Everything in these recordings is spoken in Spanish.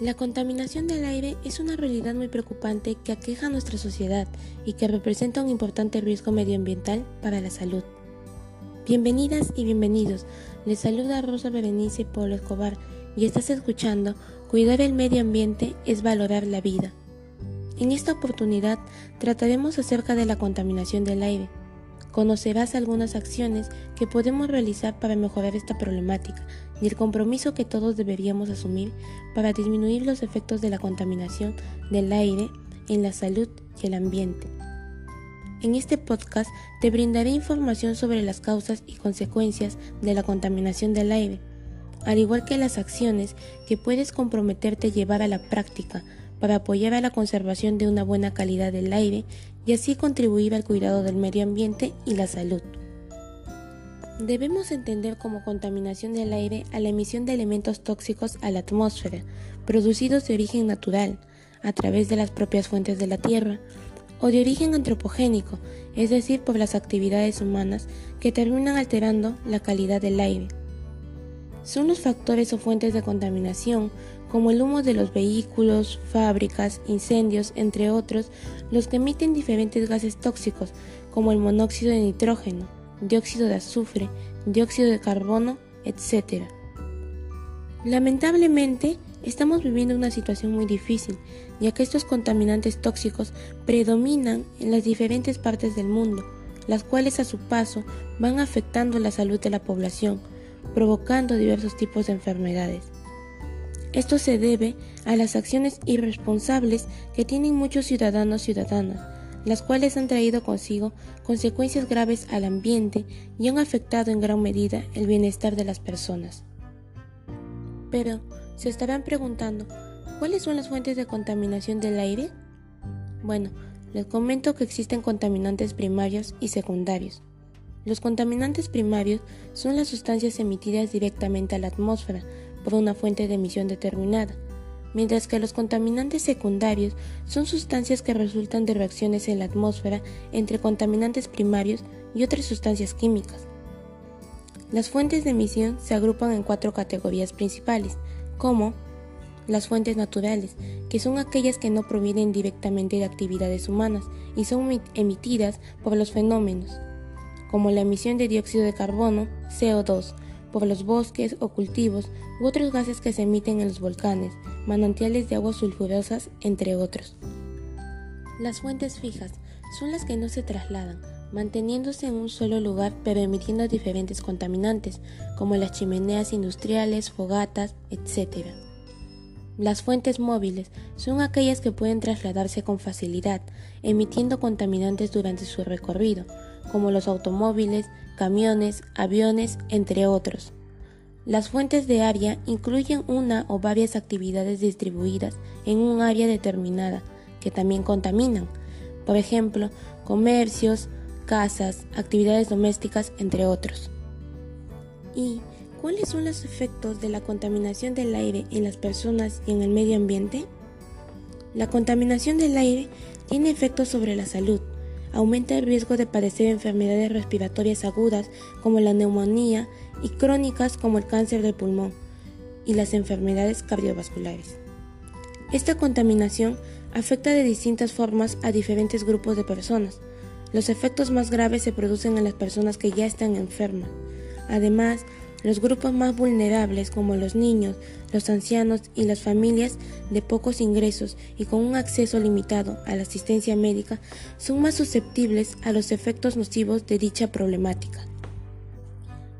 La contaminación del aire es una realidad muy preocupante que aqueja a nuestra sociedad y que representa un importante riesgo medioambiental para la salud. Bienvenidas y bienvenidos. Les saluda Rosa Berenice Polo Escobar y estás escuchando Cuidar el medio ambiente es valorar la vida. En esta oportunidad trataremos acerca de la contaminación del aire conocerás algunas acciones que podemos realizar para mejorar esta problemática y el compromiso que todos deberíamos asumir para disminuir los efectos de la contaminación del aire en la salud y el ambiente. En este podcast te brindaré información sobre las causas y consecuencias de la contaminación del aire, al igual que las acciones que puedes comprometerte a llevar a la práctica para apoyar a la conservación de una buena calidad del aire y así contribuir al cuidado del medio ambiente y la salud. Debemos entender como contaminación del aire a la emisión de elementos tóxicos a la atmósfera, producidos de origen natural, a través de las propias fuentes de la Tierra, o de origen antropogénico, es decir, por las actividades humanas que terminan alterando la calidad del aire. Son los factores o fuentes de contaminación, como el humo de los vehículos, fábricas, incendios, entre otros, los que emiten diferentes gases tóxicos, como el monóxido de nitrógeno, dióxido de azufre, dióxido de carbono, etc. Lamentablemente, estamos viviendo una situación muy difícil, ya que estos contaminantes tóxicos predominan en las diferentes partes del mundo, las cuales a su paso van afectando la salud de la población, provocando diversos tipos de enfermedades. Esto se debe a las acciones irresponsables que tienen muchos ciudadanos ciudadanas, las cuales han traído consigo consecuencias graves al ambiente y han afectado en gran medida el bienestar de las personas. Pero, se estarán preguntando, ¿cuáles son las fuentes de contaminación del aire? Bueno, les comento que existen contaminantes primarios y secundarios. Los contaminantes primarios son las sustancias emitidas directamente a la atmósfera por una fuente de emisión determinada, mientras que los contaminantes secundarios son sustancias que resultan de reacciones en la atmósfera entre contaminantes primarios y otras sustancias químicas. Las fuentes de emisión se agrupan en cuatro categorías principales, como las fuentes naturales, que son aquellas que no provienen directamente de actividades humanas y son emitidas por los fenómenos como la emisión de dióxido de carbono, CO2, por los bosques o cultivos u otros gases que se emiten en los volcanes, manantiales de aguas sulfurosas, entre otros. Las fuentes fijas son las que no se trasladan, manteniéndose en un solo lugar pero emitiendo diferentes contaminantes, como las chimeneas industriales, fogatas, etc. Las fuentes móviles son aquellas que pueden trasladarse con facilidad, emitiendo contaminantes durante su recorrido, como los automóviles, camiones, aviones, entre otros. Las fuentes de área incluyen una o varias actividades distribuidas en un área determinada que también contaminan, por ejemplo, comercios, casas, actividades domésticas, entre otros. ¿Y cuáles son los efectos de la contaminación del aire en las personas y en el medio ambiente? La contaminación del aire tiene efectos sobre la salud, aumenta el riesgo de padecer enfermedades respiratorias agudas como la neumonía y crónicas como el cáncer del pulmón y las enfermedades cardiovasculares. Esta contaminación afecta de distintas formas a diferentes grupos de personas. Los efectos más graves se producen en las personas que ya están enfermas. Además, los grupos más vulnerables como los niños, los ancianos y las familias de pocos ingresos y con un acceso limitado a la asistencia médica son más susceptibles a los efectos nocivos de dicha problemática.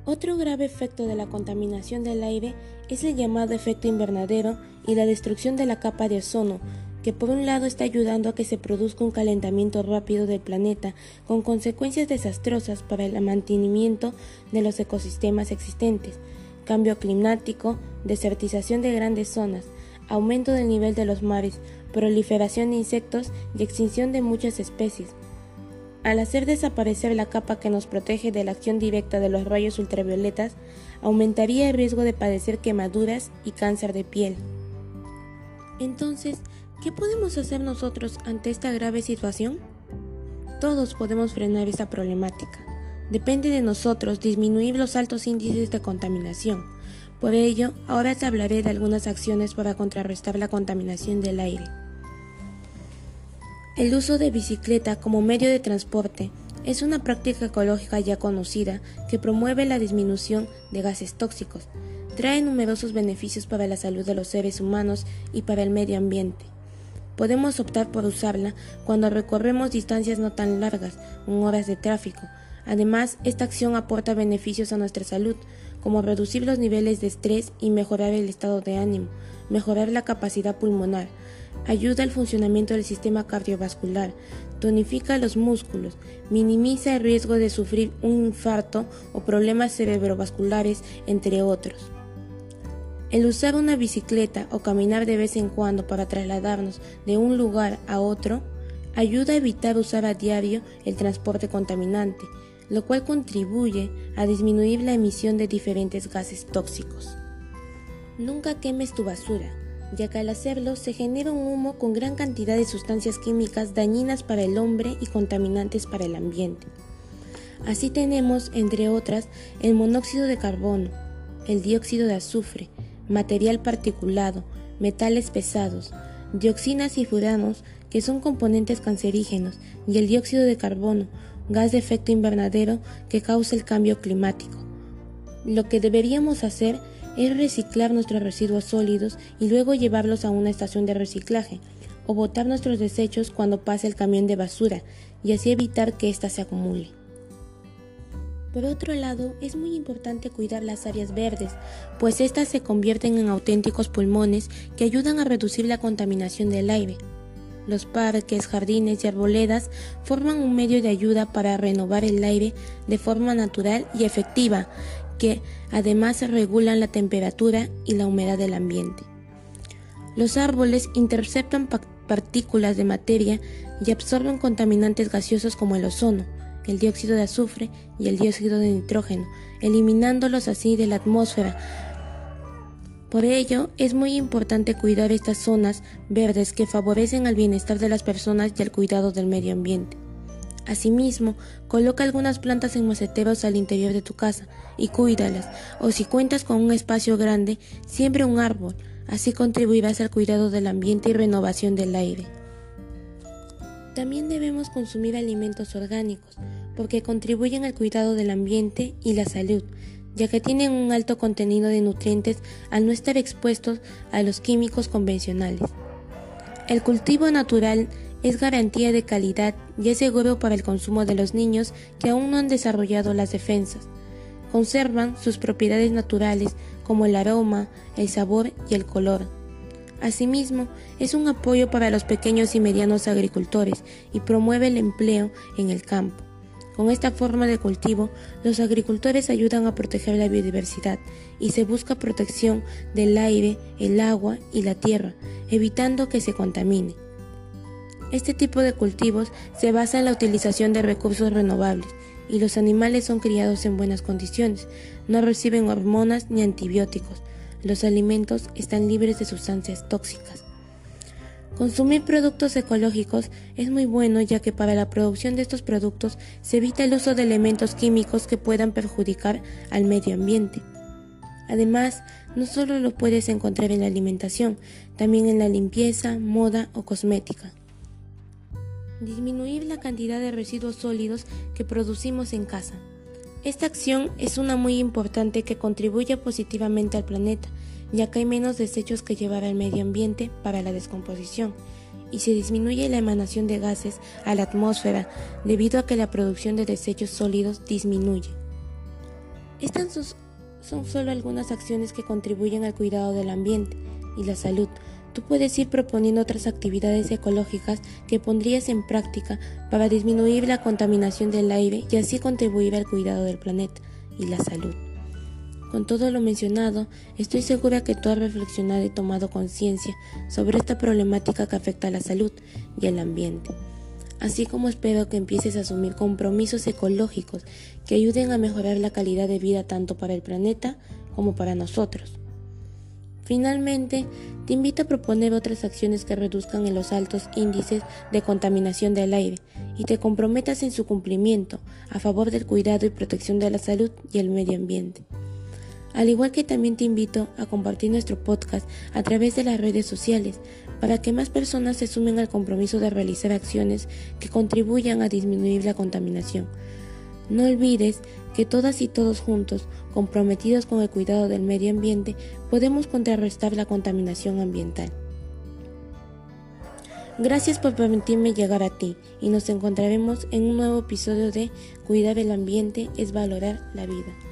Otro grave efecto de la contaminación del aire es el llamado efecto invernadero y la destrucción de la capa de ozono, que por un lado está ayudando a que se produzca un calentamiento rápido del planeta con consecuencias desastrosas para el mantenimiento de los ecosistemas existentes, cambio climático, desertización de grandes zonas, aumento del nivel de los mares, proliferación de insectos y extinción de muchas especies. Al hacer desaparecer la capa que nos protege de la acción directa de los rayos ultravioletas, aumentaría el riesgo de padecer quemaduras y cáncer de piel. Entonces, ¿Qué podemos hacer nosotros ante esta grave situación? Todos podemos frenar esta problemática. Depende de nosotros disminuir los altos índices de contaminación. Por ello, ahora te hablaré de algunas acciones para contrarrestar la contaminación del aire. El uso de bicicleta como medio de transporte es una práctica ecológica ya conocida que promueve la disminución de gases tóxicos, trae numerosos beneficios para la salud de los seres humanos y para el medio ambiente. Podemos optar por usarla cuando recorremos distancias no tan largas, en horas de tráfico. Además, esta acción aporta beneficios a nuestra salud, como reducir los niveles de estrés y mejorar el estado de ánimo, mejorar la capacidad pulmonar, ayuda al funcionamiento del sistema cardiovascular, tonifica los músculos, minimiza el riesgo de sufrir un infarto o problemas cerebrovasculares, entre otros. El usar una bicicleta o caminar de vez en cuando para trasladarnos de un lugar a otro ayuda a evitar usar a diario el transporte contaminante, lo cual contribuye a disminuir la emisión de diferentes gases tóxicos. Nunca quemes tu basura, ya que al hacerlo se genera un humo con gran cantidad de sustancias químicas dañinas para el hombre y contaminantes para el ambiente. Así tenemos, entre otras, el monóxido de carbono, el dióxido de azufre, material particulado, metales pesados, dioxinas y furanos, que son componentes cancerígenos, y el dióxido de carbono, gas de efecto invernadero que causa el cambio climático. Lo que deberíamos hacer es reciclar nuestros residuos sólidos y luego llevarlos a una estación de reciclaje, o botar nuestros desechos cuando pase el camión de basura, y así evitar que ésta se acumule. Por otro lado, es muy importante cuidar las áreas verdes, pues éstas se convierten en auténticos pulmones que ayudan a reducir la contaminación del aire. Los parques, jardines y arboledas forman un medio de ayuda para renovar el aire de forma natural y efectiva, que además regulan la temperatura y la humedad del ambiente. Los árboles interceptan partículas de materia y absorben contaminantes gaseosos como el ozono, el dióxido de azufre y el dióxido de nitrógeno, eliminándolos así de la atmósfera. Por ello, es muy importante cuidar estas zonas verdes que favorecen al bienestar de las personas y al cuidado del medio ambiente. Asimismo, coloca algunas plantas en maceteros al interior de tu casa y cuídalas, o si cuentas con un espacio grande, siempre un árbol, así contribuirás al cuidado del ambiente y renovación del aire. También debemos consumir alimentos orgánicos, porque contribuyen al cuidado del ambiente y la salud, ya que tienen un alto contenido de nutrientes al no estar expuestos a los químicos convencionales. El cultivo natural es garantía de calidad y es seguro para el consumo de los niños que aún no han desarrollado las defensas. Conservan sus propiedades naturales como el aroma, el sabor y el color Asimismo, es un apoyo para los pequeños y medianos agricultores y promueve el empleo en el campo. Con esta forma de cultivo, los agricultores ayudan a proteger la biodiversidad y se busca protección del aire, el agua y la tierra, evitando que se contamine. Este tipo de cultivos se basa en la utilización de recursos renovables y los animales son criados en buenas condiciones, no reciben hormonas ni antibióticos, los alimentos están libres de sustancias tóxicas. Consumir productos ecológicos es muy bueno ya que para la producción de estos productos se evita el uso de elementos químicos que puedan perjudicar al medio ambiente. Además, no solo lo puedes encontrar en la alimentación, también en la limpieza, moda o cosmética. Disminuir la cantidad de residuos sólidos que producimos en casa. Esta acción es una muy importante que contribuye positivamente al planeta, ya que hay menos desechos que llevar al medio ambiente para la descomposición y se disminuye la emanación de gases a la atmósfera debido a que la producción de desechos sólidos disminuye. Estas son solo algunas acciones que contribuyen al cuidado del ambiente y la salud, Tú puedes ir proponiendo otras actividades ecológicas que pondrías en práctica para disminuir la contaminación del aire y así contribuir al cuidado del planeta y la salud. Con todo lo mencionado, estoy segura que tú has reflexionado y tomado conciencia sobre esta problemática que afecta a la salud y al ambiente, así como espero que empieces a asumir compromisos ecológicos que ayuden a mejorar la calidad de vida tanto para el planeta como para nosotros. Finalmente, te invito a proponer otras acciones que reduzcan en los altos índices de contaminación del aire y te comprometas en su cumplimiento a favor del cuidado y protección de la salud y el medio ambiente. Al igual que también te invito a compartir nuestro podcast a través de las redes sociales para que más personas se sumen al compromiso de realizar acciones que contribuyan a disminuir la contaminación. No olvides que todas y todos juntos, comprometidos con el cuidado del medio ambiente, podemos contrarrestar la contaminación ambiental. Gracias por permitirme llegar a ti y nos encontraremos en un nuevo episodio de Cuidar el ambiente es valorar la vida.